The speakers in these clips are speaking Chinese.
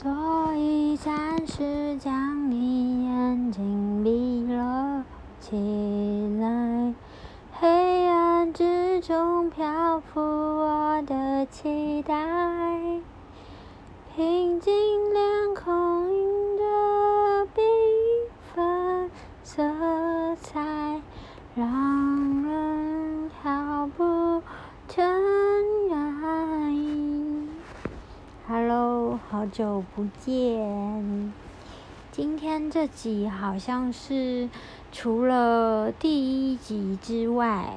所以暂时将你眼睛闭了起来，黑暗之中漂浮我的期待，平静脸孔映着缤纷色彩，让人毫不好久不见。今天这集好像是除了第一集之外，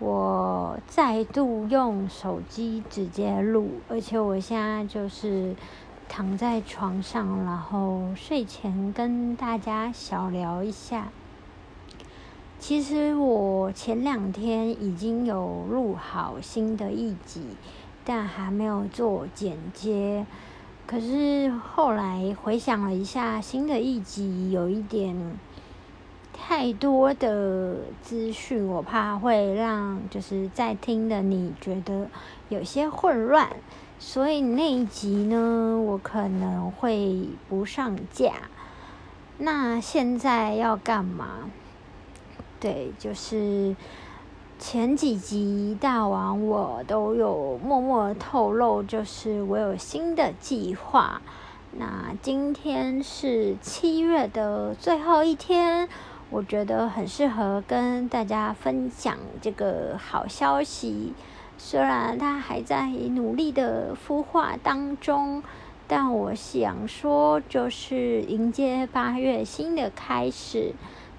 我再度用手机直接录，而且我现在就是躺在床上，然后睡前跟大家小聊一下。其实我前两天已经有录好新的一集。但还没有做剪接，可是后来回想了一下，新的一集有一点太多的资讯，我怕会让就是在听的你觉得有些混乱，所以那一集呢，我可能会不上架。那现在要干嘛？对，就是。前几集大王我都有默默透露，就是我有新的计划。那今天是七月的最后一天，我觉得很适合跟大家分享这个好消息。虽然它还在努力的孵化当中，但我想说，就是迎接八月新的开始。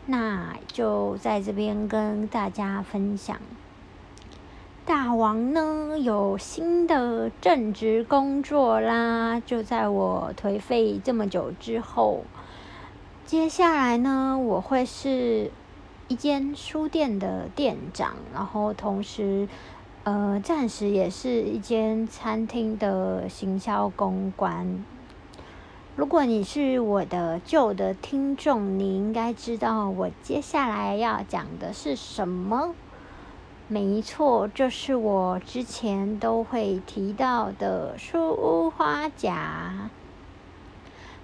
那就在这边跟大家分享，大王呢有新的正职工作啦！就在我颓废这么久之后，接下来呢，我会是一间书店的店长，然后同时，呃，暂时也是一间餐厅的行销公关。如果你是我的旧的听众，你应该知道我接下来要讲的是什么。没错，就是我之前都会提到的书屋花甲。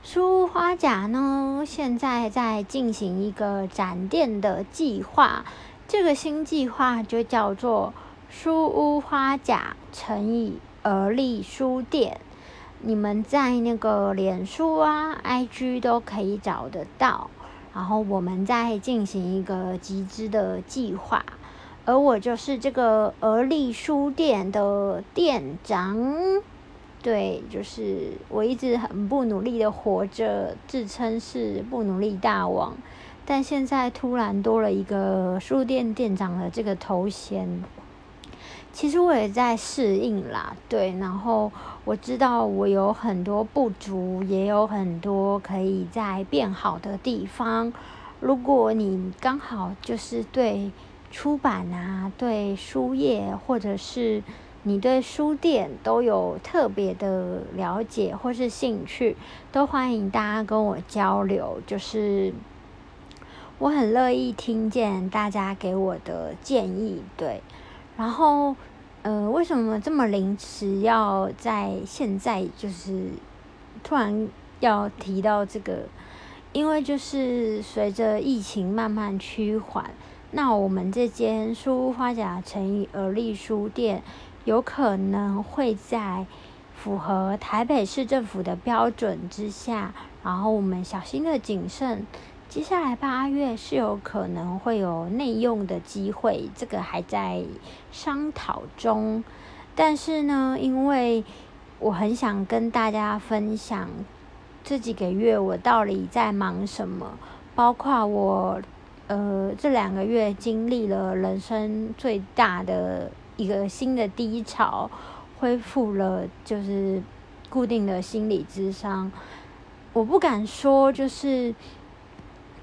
书屋花甲呢，现在在进行一个展店的计划，这个新计划就叫做书屋花甲乘以而立书店。你们在那个脸书啊、IG 都可以找得到，然后我们在进行一个集资的计划，而我就是这个而立书店的店长，对，就是我一直很不努力的活着，自称是不努力大王，但现在突然多了一个书店店长的这个头衔。其实我也在适应啦，对，然后我知道我有很多不足，也有很多可以在变好的地方。如果你刚好就是对出版啊、对书业，或者是你对书店都有特别的了解或是兴趣，都欢迎大家跟我交流。就是我很乐意听见大家给我的建议，对。然后，呃，为什么这么临时要在现在就是突然要提到这个？因为就是随着疫情慢慢趋缓，那我们这间书屋花甲乘以而立书店有可能会在符合台北市政府的标准之下，然后我们小心的谨慎。接下来八月是有可能会有内用的机会，这个还在商讨中。但是呢，因为我很想跟大家分享这几个月我到底在忙什么，包括我呃这两个月经历了人生最大的一个新的低潮，恢复了就是固定的心理智商。我不敢说就是。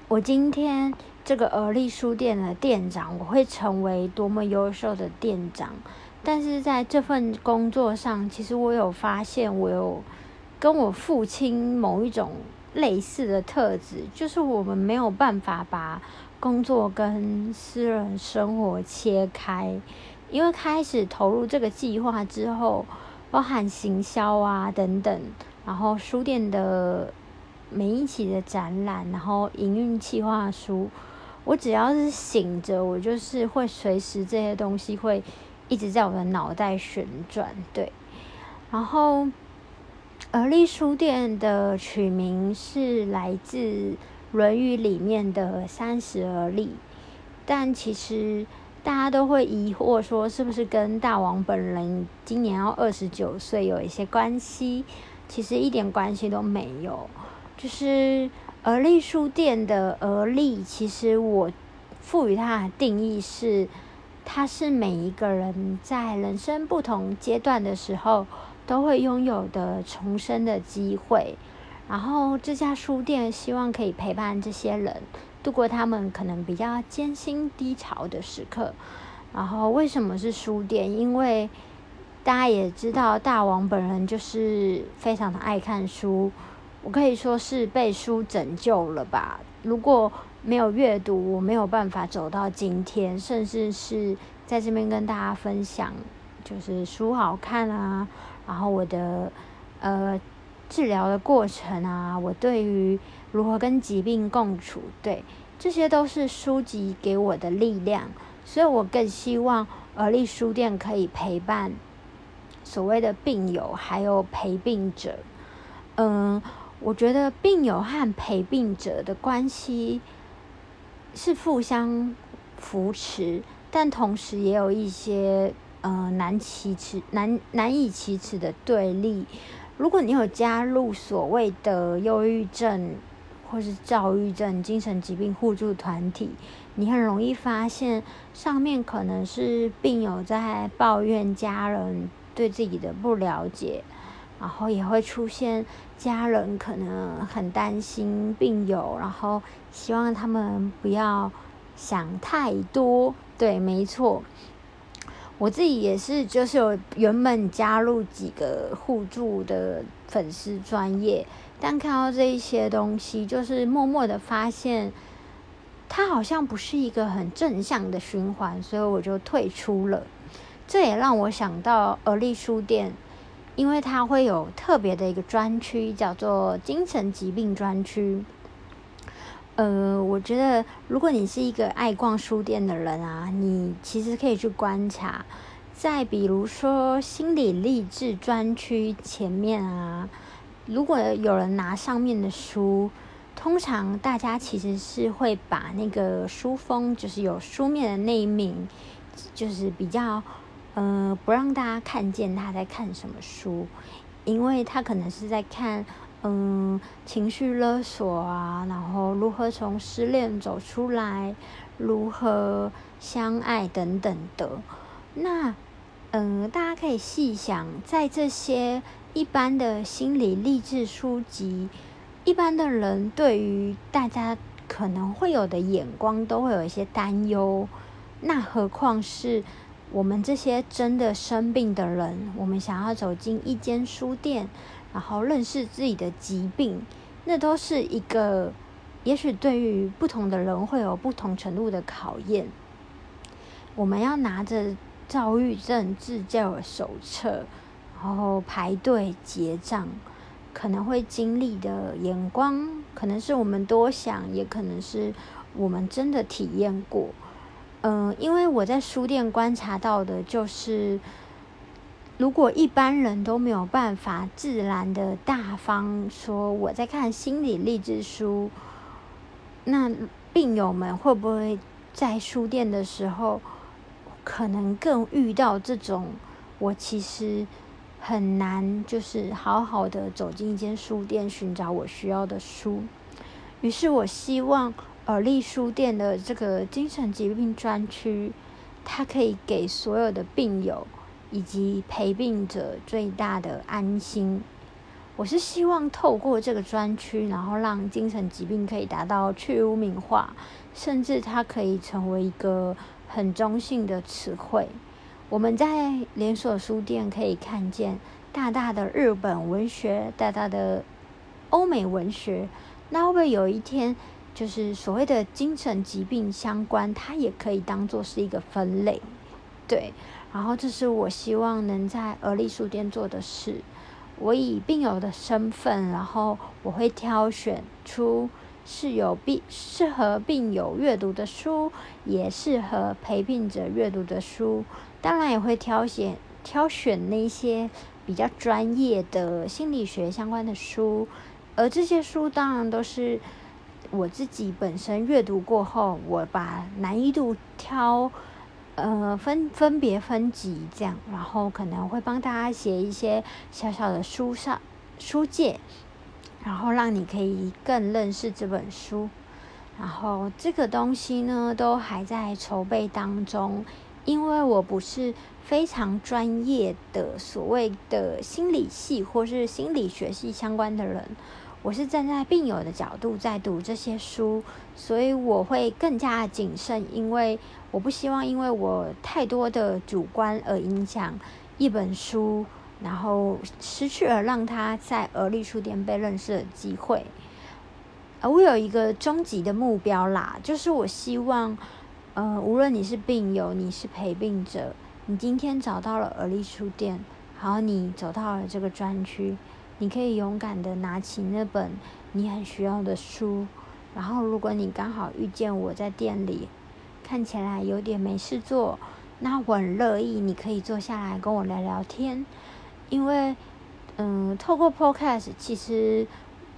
我今天这个而立书店的店长，我会成为多么优秀的店长？但是在这份工作上，其实我有发现，我有跟我父亲某一种类似的特质，就是我们没有办法把工作跟私人生活切开。因为开始投入这个计划之后，包含行销啊等等。然后书店的每一期的展览，然后营运计划书，我只要是醒着，我就是会随时这些东西会一直在我的脑袋旋转，对。然后，而立书店的取名是来自《论语》里面的“三十而立”，但其实。大家都会疑惑说，是不是跟大王本人今年要二十九岁有一些关系？其实一点关系都没有。就是而立书店的而立，其实我赋予它的定义是，它是每一个人在人生不同阶段的时候都会拥有的重生的机会。然后这家书店希望可以陪伴这些人。度过他们可能比较艰辛低潮的时刻，然后为什么是书店？因为大家也知道，大王本人就是非常的爱看书，我可以说是被书拯救了吧。如果没有阅读，我没有办法走到今天，甚至是在这边跟大家分享，就是书好看啊，然后我的呃治疗的过程啊，我对于。如何跟疾病共处？对，这些都是书籍给我的力量，所以我更希望而立书店可以陪伴所谓的病友，还有陪病者。嗯，我觉得病友和陪病者的关系是互相扶持，但同时也有一些呃难启齿、难难以启齿的对立。如果你有加入所谓的忧郁症，或是躁郁症、精神疾病互助团体，你很容易发现上面可能是病友在抱怨家人对自己的不了解，然后也会出现家人可能很担心病友，然后希望他们不要想太多。对，没错，我自己也是，就是有原本加入几个互助的粉丝专业。但看到这一些东西，就是默默的发现，它好像不是一个很正向的循环，所以我就退出了。这也让我想到而立书店，因为它会有特别的一个专区，叫做精神疾病专区。呃，我觉得如果你是一个爱逛书店的人啊，你其实可以去观察，在比如说心理励志专区前面啊。如果有人拿上面的书，通常大家其实是会把那个书封，就是有书面的那一名，就是比较呃不让大家看见他在看什么书，因为他可能是在看嗯情绪勒索啊，然后如何从失恋走出来，如何相爱等等的。那嗯，大家可以细想，在这些。一般的心理励志书籍，一般的人对于大家可能会有的眼光都会有一些担忧，那何况是我们这些真的生病的人，我们想要走进一间书店，然后认识自己的疾病，那都是一个，也许对于不同的人会有不同程度的考验。我们要拿着躁郁症自救手册。然后排队结账，可能会经历的眼光，可能是我们多想，也可能是我们真的体验过。嗯，因为我在书店观察到的就是，如果一般人都没有办法自然的大方说我在看心理励志书，那病友们会不会在书店的时候，可能更遇到这种我其实。很难，就是好好的走进一间书店寻找我需要的书。于是我希望耳立书店的这个精神疾病专区，它可以给所有的病友以及陪病者最大的安心。我是希望透过这个专区，然后让精神疾病可以达到去污名化，甚至它可以成为一个很中性的词汇。我们在连锁书店可以看见大大的日本文学，大大的欧美文学。那会不会有一天，就是所谓的精神疾病相关，它也可以当做是一个分类？对。然后这是我希望能在而立书店做的事。我以病友的身份，然后我会挑选出是有病适合病友阅读的书，也适合陪病者阅读的书。当然也会挑选挑选那些比较专业的心理学相关的书，而这些书当然都是我自己本身阅读过后，我把难易度挑。呃，分分别分级这样，然后可能会帮大家写一些小小的书上书介，然后让你可以更认识这本书。然后这个东西呢，都还在筹备当中，因为我不是非常专业的所谓的心理系或是心理学系相关的人。我是站在病友的角度在读这些书，所以我会更加谨慎，因为我不希望因为我太多的主观而影响一本书，然后失去了让他在而立书店被认识的机会。呃，我有一个终极的目标啦，就是我希望，呃，无论你是病友，你是陪病者，你今天找到了而立书店，好，你走到了这个专区。你可以勇敢的拿起那本你很需要的书，然后如果你刚好遇见我在店里，看起来有点没事做，那我很乐意你可以坐下来跟我聊聊天，因为，嗯，透过 Podcast，其实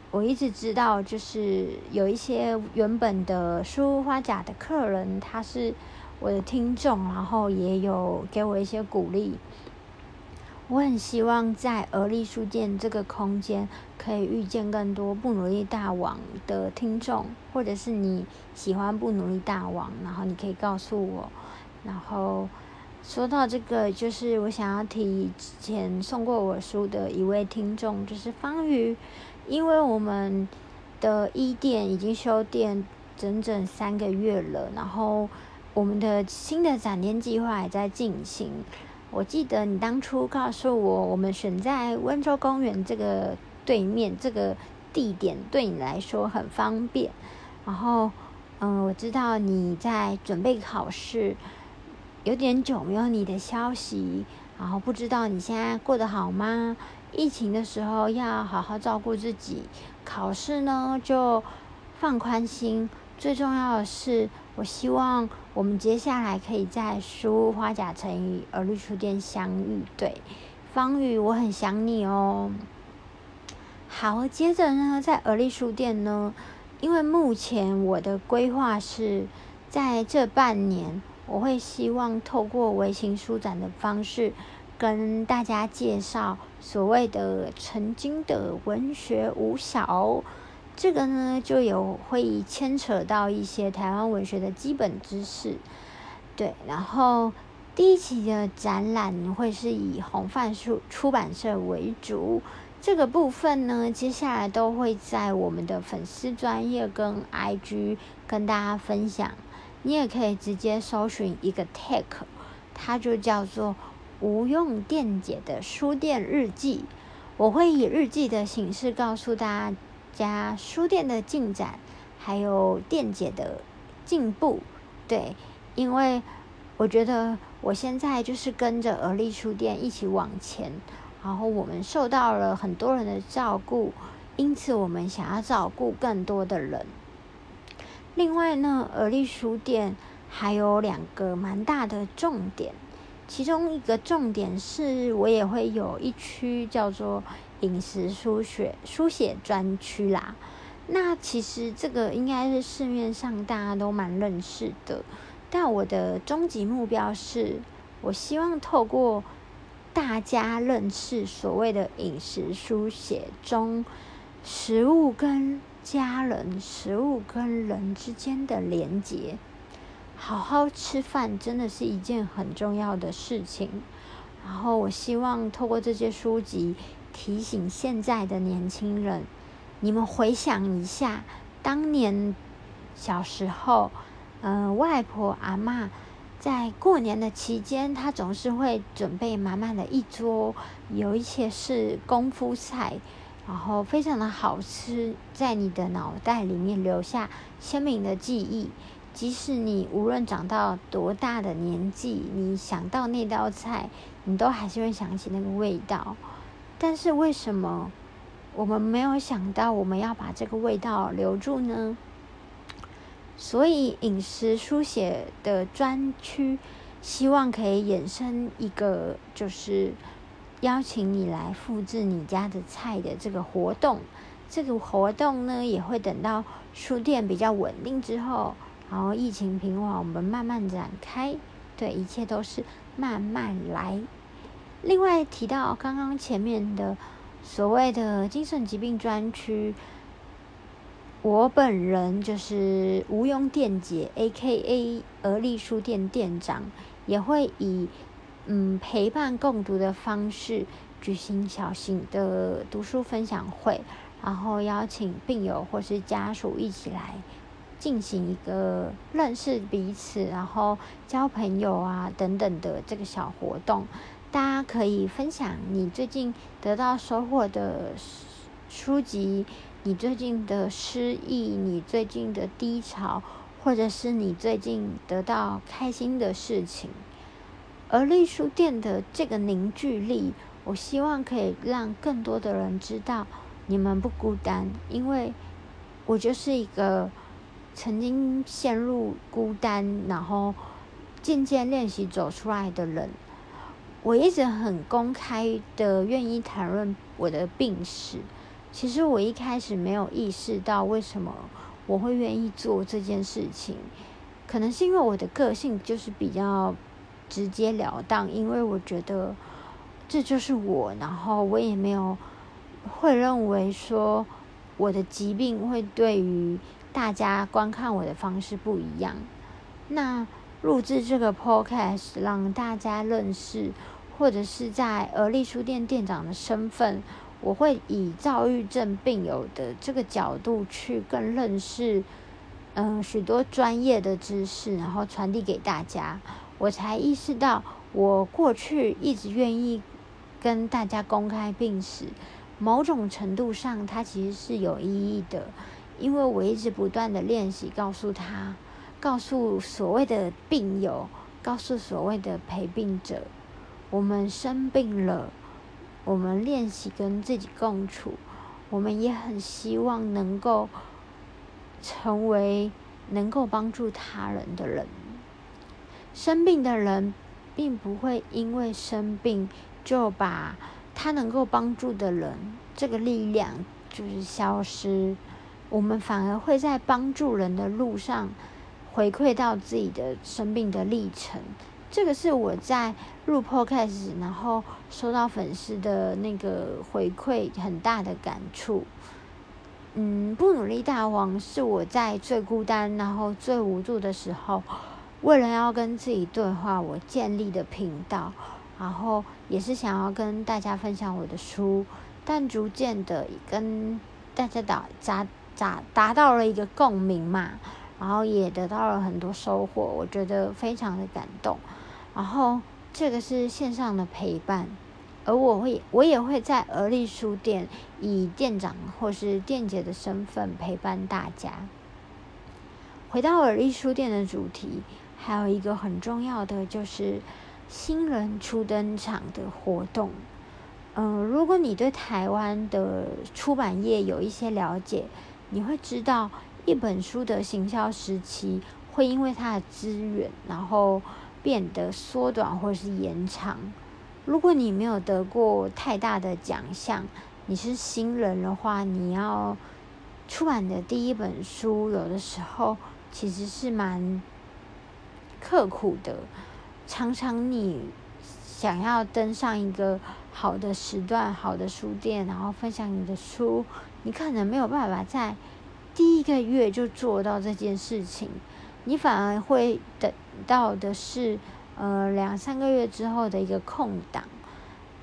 我一直知道，就是有一些原本的书花甲的客人，他是我的听众，然后也有给我一些鼓励。我很希望在而立书店这个空间，可以遇见更多不努力大王的听众，或者是你喜欢不努力大王，然后你可以告诉我。然后说到这个，就是我想要提之前送过我书的一位听众，就是方瑜，因为我们的一店已经休店整整三个月了，然后我们的新的展店计划也在进行。我记得你当初告诉我，我们选在温州公园这个对面这个地点对你来说很方便。然后，嗯，我知道你在准备考试，有点久没有你的消息。然后不知道你现在过得好吗？疫情的时候要好好照顾自己，考试呢就放宽心。最重要的是。我希望我们接下来可以在书花甲城与而绿书店相遇。对，方宇，我很想你哦。好，接着呢，在而立书店呢，因为目前我的规划是在这半年，我会希望透过微型书展的方式，跟大家介绍所谓的曾经的文学五小。这个呢，就有会牵扯到一些台湾文学的基本知识，对。然后第一期的展览会是以红范书出版社为主，这个部分呢，接下来都会在我们的粉丝专业跟 IG 跟大家分享。你也可以直接搜寻一个 tag，它就叫做“无用电解的书店日记”，我会以日记的形式告诉大家。加书店的进展，还有店姐的进步，对，因为我觉得我现在就是跟着而立书店一起往前，然后我们受到了很多人的照顾，因此我们想要照顾更多的人。另外呢，而立书店还有两个蛮大的重点，其中一个重点是我也会有一区叫做。饮食书写书写专区啦，那其实这个应该是市面上大家都蛮认识的，但我的终极目标是，我希望透过大家认识所谓的饮食书写中，食物跟家人、食物跟人之间的连结，好好吃饭真的是一件很重要的事情。然后我希望透过这些书籍。提醒现在的年轻人，你们回想一下，当年小时候，嗯，外婆阿妈在过年的期间，她总是会准备满满的一桌，有一些是功夫菜，然后非常的好吃，在你的脑袋里面留下鲜明的记忆。即使你无论长到多大的年纪，你想到那道菜，你都还是会想起那个味道。但是为什么我们没有想到我们要把这个味道留住呢？所以饮食书写的专区，希望可以衍生一个，就是邀请你来复制你家的菜的这个活动。这个活动呢，也会等到书店比较稳定之后，然后疫情平缓，我们慢慢展开。对，一切都是慢慢来。另外提到刚刚前面的所谓的精神疾病专区。我本人就是吴庸店姐，A.K.A. 鹅立书店店长，也会以嗯陪伴共读的方式举行小型的读书分享会，然后邀请病友或是家属一起来进行一个认识彼此，然后交朋友啊等等的这个小活动。大家可以分享你最近得到收获的书籍。你最近的失意，你最近的低潮，或者是你最近得到开心的事情，而丽书店的这个凝聚力，我希望可以让更多的人知道你们不孤单，因为我就是一个曾经陷入孤单，然后渐渐练习走出来的人。我一直很公开的愿意谈论我的病史。其实我一开始没有意识到为什么我会愿意做这件事情，可能是因为我的个性就是比较直截了当，因为我觉得这就是我，然后我也没有会认为说我的疾病会对于大家观看我的方式不一样。那录制这个 podcast 让大家认识，或者是在而立书店店长的身份。我会以躁郁症病友的这个角度去更认识，嗯，许多专业的知识，然后传递给大家。我才意识到，我过去一直愿意跟大家公开病史，某种程度上，它其实是有意义的，因为我一直不断的练习，告诉他，告诉所谓的病友，告诉所谓的陪病者，我们生病了。我们练习跟自己共处，我们也很希望能够成为能够帮助他人的人。生病的人并不会因为生病就把他能够帮助的人这个力量就是消失，我们反而会在帮助人的路上回馈到自己的生病的历程。这个是我在入 podcast，然后收到粉丝的那个回馈，很大的感触。嗯，不努力大王是我在最孤单，然后最无助的时候，为了要跟自己对话，我建立的频道，然后也是想要跟大家分享我的书，但逐渐的跟大家达达达达到了一个共鸣嘛，然后也得到了很多收获，我觉得非常的感动。然后这个是线上的陪伴，而我会我也会在而立书店以店长或是店姐的身份陪伴大家。回到而立书店的主题，还有一个很重要的就是新人初登场的活动。嗯，如果你对台湾的出版业有一些了解，你会知道一本书的行销时期会因为它的资源，然后。变得缩短或是延长。如果你没有得过太大的奖项，你是新人的话，你要出版的第一本书，有的时候其实是蛮刻苦的。常常你想要登上一个好的时段、好的书店，然后分享你的书，你可能没有办法在第一个月就做到这件事情。你反而会等到的是，呃，两三个月之后的一个空档。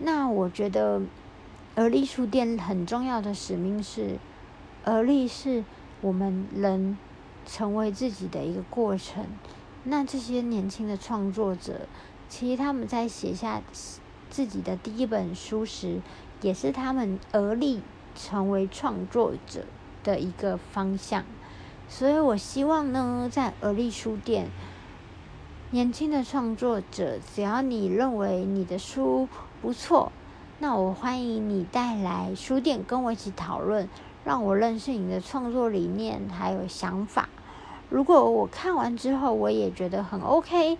那我觉得，而立书店很重要的使命是，而立是我们人成为自己的一个过程。那这些年轻的创作者，其实他们在写下自己的第一本书时，也是他们而立成为创作者的一个方向。所以我希望呢，在而立书店，年轻的创作者，只要你认为你的书不错，那我欢迎你带来书店跟我一起讨论，让我认识你的创作理念还有想法。如果我看完之后我也觉得很 OK，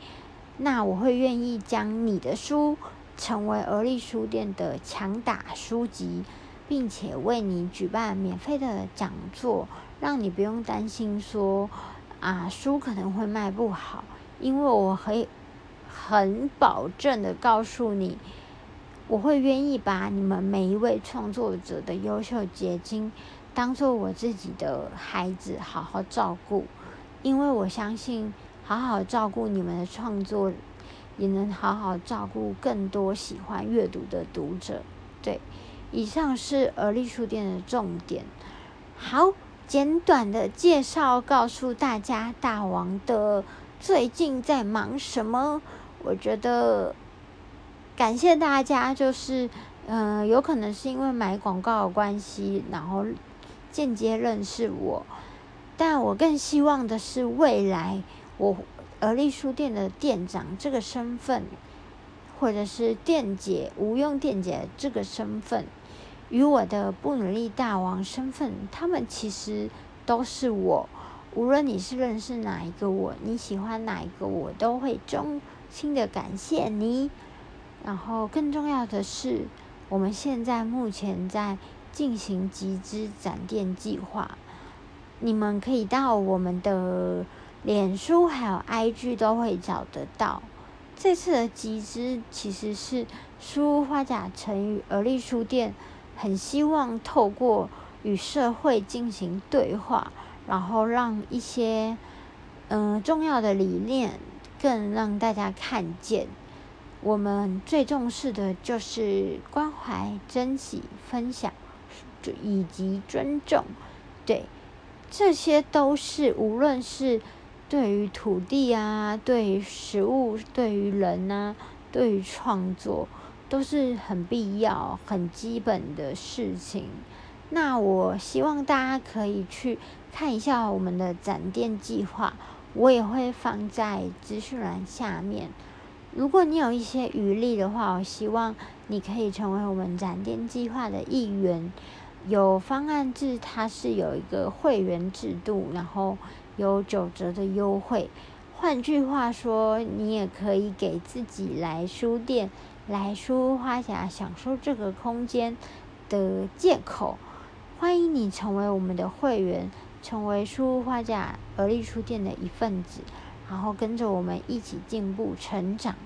那我会愿意将你的书成为而立书店的强打书籍，并且为你举办免费的讲座，让你不用担心说啊书可能会卖不好，因为我可以很保证的告诉你。我会愿意把你们每一位创作者的优秀结晶当做我自己的孩子，好好照顾，因为我相信好好照顾你们的创作，也能好好照顾更多喜欢阅读的读者。对，以上是而立书店的重点。好，简短的介绍告诉大家，大王的最近在忙什么？我觉得。感谢大家，就是，嗯，有可能是因为买广告的关系，然后间接认识我，但我更希望的是未来我而立书店的店长这个身份，或者是店姐无用店姐这个身份，与我的不努力大王身份，他们其实都是我。无论你是认识哪一个我，你喜欢哪一个我，都会衷心的感谢你。然后更重要的是，我们现在目前在进行集资展店计划，你们可以到我们的脸书还有 IG 都会找得到。这次的集资其实是书花甲成语而立书店，很希望透过与社会进行对话，然后让一些嗯重要的理念更让大家看见。我们最重视的就是关怀、珍惜、分享，以及尊重。对，这些都是无论是对于土地啊、对于食物、对于人啊、对于创作，都是很必要、很基本的事情。那我希望大家可以去看一下我们的展店计划，我也会放在资讯栏下面。如果你有一些余力的话，我希望你可以成为我们展店计划的一员。有方案制，它是有一个会员制度，然后有九折的优惠。换句话说，你也可以给自己来书店、来书花甲享受这个空间的借口。欢迎你成为我们的会员，成为书花甲而立书店的一份子。然后跟着我们一起进步成长。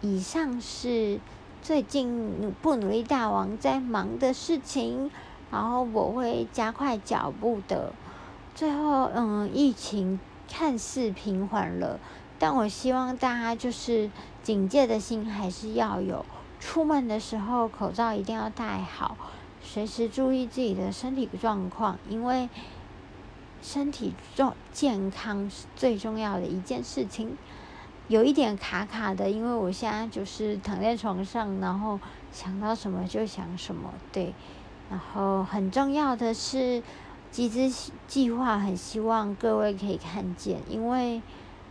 以上是最近不努力大王在忙的事情，然后我会加快脚步的。最后，嗯，疫情看似平缓了，但我希望大家就是警戒的心还是要有。出门的时候口罩一定要戴好，随时注意自己的身体状况，因为。身体重健康是最重要的一件事情。有一点卡卡的，因为我现在就是躺在床上，然后想到什么就想什么，对。然后很重要的是，集资计划很希望各位可以看见，因为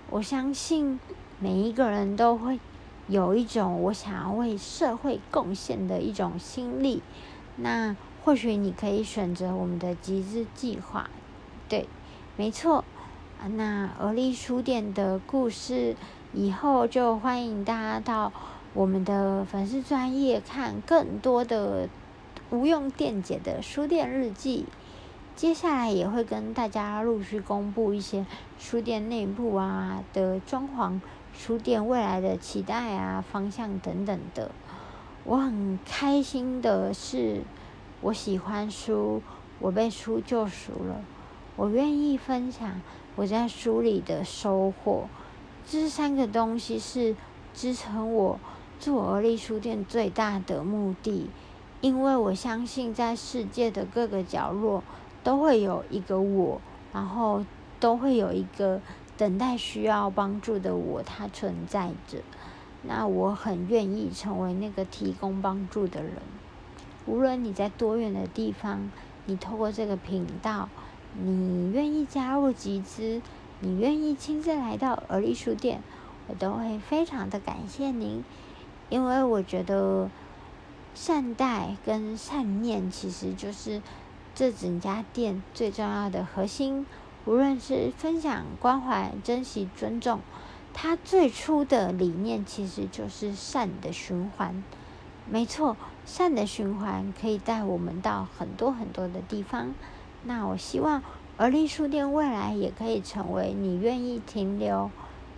我相信每一个人都会有一种我想要为社会贡献的一种心力。那或许你可以选择我们的集资计划。对，没错，那而立书店的故事，以后就欢迎大家到我们的粉丝专业看更多的无用电解的书店日记。接下来也会跟大家陆续公布一些书店内部啊的装潢、书店未来的期待啊方向等等的。我很开心的是，我喜欢书，我被书救赎了。我愿意分享我在书里的收获，这三个东西是支撑我做而立书店最大的目的，因为我相信在世界的各个角落都会有一个我，然后都会有一个等待需要帮助的我，它存在着。那我很愿意成为那个提供帮助的人，无论你在多远的地方，你透过这个频道。你愿意加入集资，你愿意亲自来到而立书店，我都会非常的感谢您，因为我觉得善待跟善念其实就是这整家店最重要的核心。无论是分享、关怀、珍惜、尊重，它最初的理念其实就是善的循环。没错，善的循环可以带我们到很多很多的地方。那我希望而立书店未来也可以成为你愿意停留、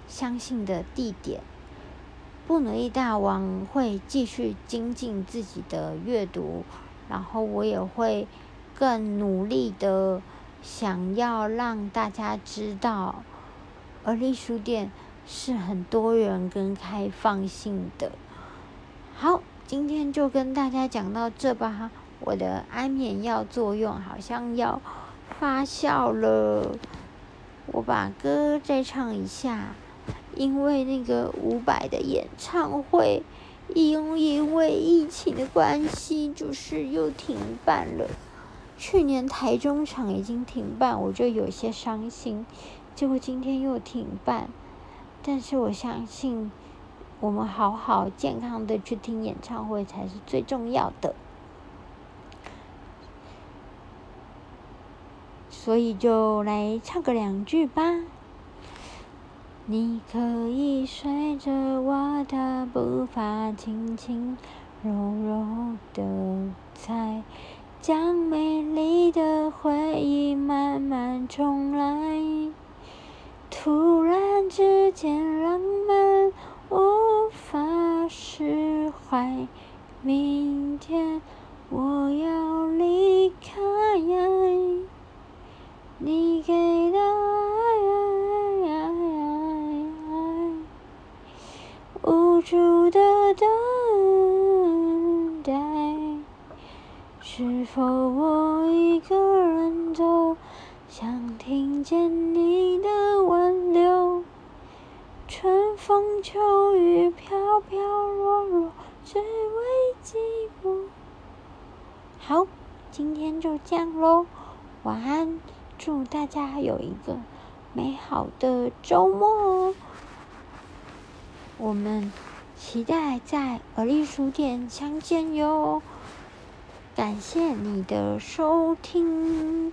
相信的地点。不努力大王会继续精进自己的阅读，然后我也会更努力的。想要让大家知道，而立书店是很多元跟开放性的。好，今天就跟大家讲到这吧。我的安眠药作用好像要发酵了，我把歌再唱一下。因为那个伍佰的演唱会，因因为疫情的关系，就是又停办了。去年台中场已经停办，我就有些伤心。结果今天又停办，但是我相信，我们好好健康的去听演唱会才是最重要的。所以就来唱个两句吧。你可以随着我的步伐，轻轻柔柔的踩。将美丽的回忆慢慢重来。突然之间，浪漫无法释怀。明天我要离开，你给的爱，无助的等待。是否我一个人走，想听见你的挽留？春风秋雨飘飘落落，只为寂寞。好，今天就这样喽，晚安，祝大家有一个美好的周末。我们期待在尔丽书店相见哟。感谢你的收听。